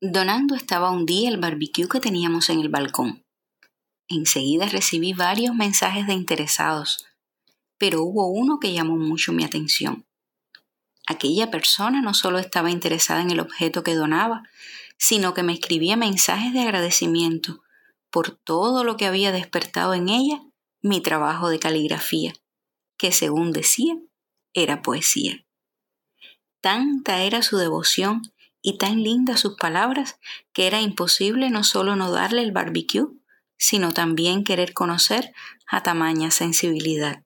Donando estaba un día el barbecue que teníamos en el balcón. Enseguida recibí varios mensajes de interesados, pero hubo uno que llamó mucho mi atención. Aquella persona no solo estaba interesada en el objeto que donaba, sino que me escribía mensajes de agradecimiento por todo lo que había despertado en ella mi trabajo de caligrafía, que según decía, era poesía. Tanta era su devoción y tan lindas sus palabras que era imposible no solo no darle el barbecue, sino también querer conocer a tamaña sensibilidad.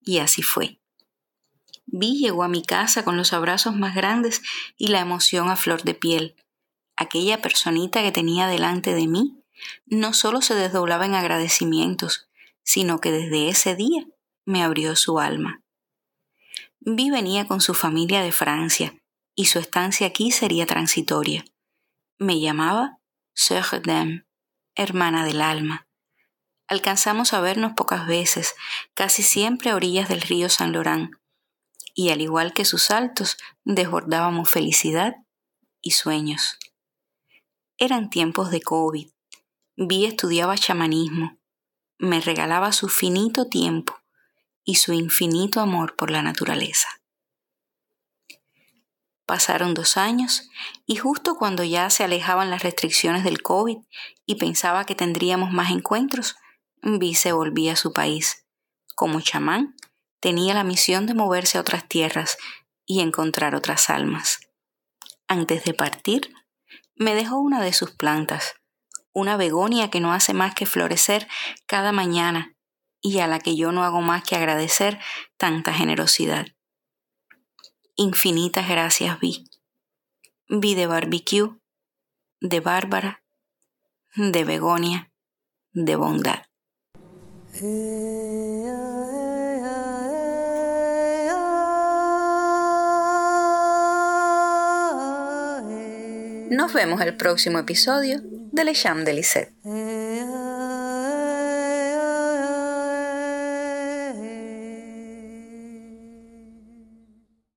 Y así fue. Vi llegó a mi casa con los abrazos más grandes y la emoción a flor de piel. Aquella personita que tenía delante de mí no solo se desdoblaba en agradecimientos, sino que desde ese día me abrió su alma. Vi venía con su familia de Francia y su estancia aquí sería transitoria. Me llamaba Sœur d'âme, hermana del alma. Alcanzamos a vernos pocas veces, casi siempre a orillas del río San Lorán, y al igual que sus altos, desbordábamos felicidad y sueños. Eran tiempos de COVID. Vi estudiaba chamanismo. Me regalaba su finito tiempo y su infinito amor por la naturaleza. Pasaron dos años y justo cuando ya se alejaban las restricciones del COVID y pensaba que tendríamos más encuentros, Vi se volvía a su país. Como chamán, tenía la misión de moverse a otras tierras y encontrar otras almas. Antes de partir, me dejó una de sus plantas, una begonia que no hace más que florecer cada mañana y a la que yo no hago más que agradecer tanta generosidad. Infinitas gracias vi. Vi de barbecue, de bárbara, de begonia, de bondad. Nos vemos el próximo episodio de Le Cham de Lisette.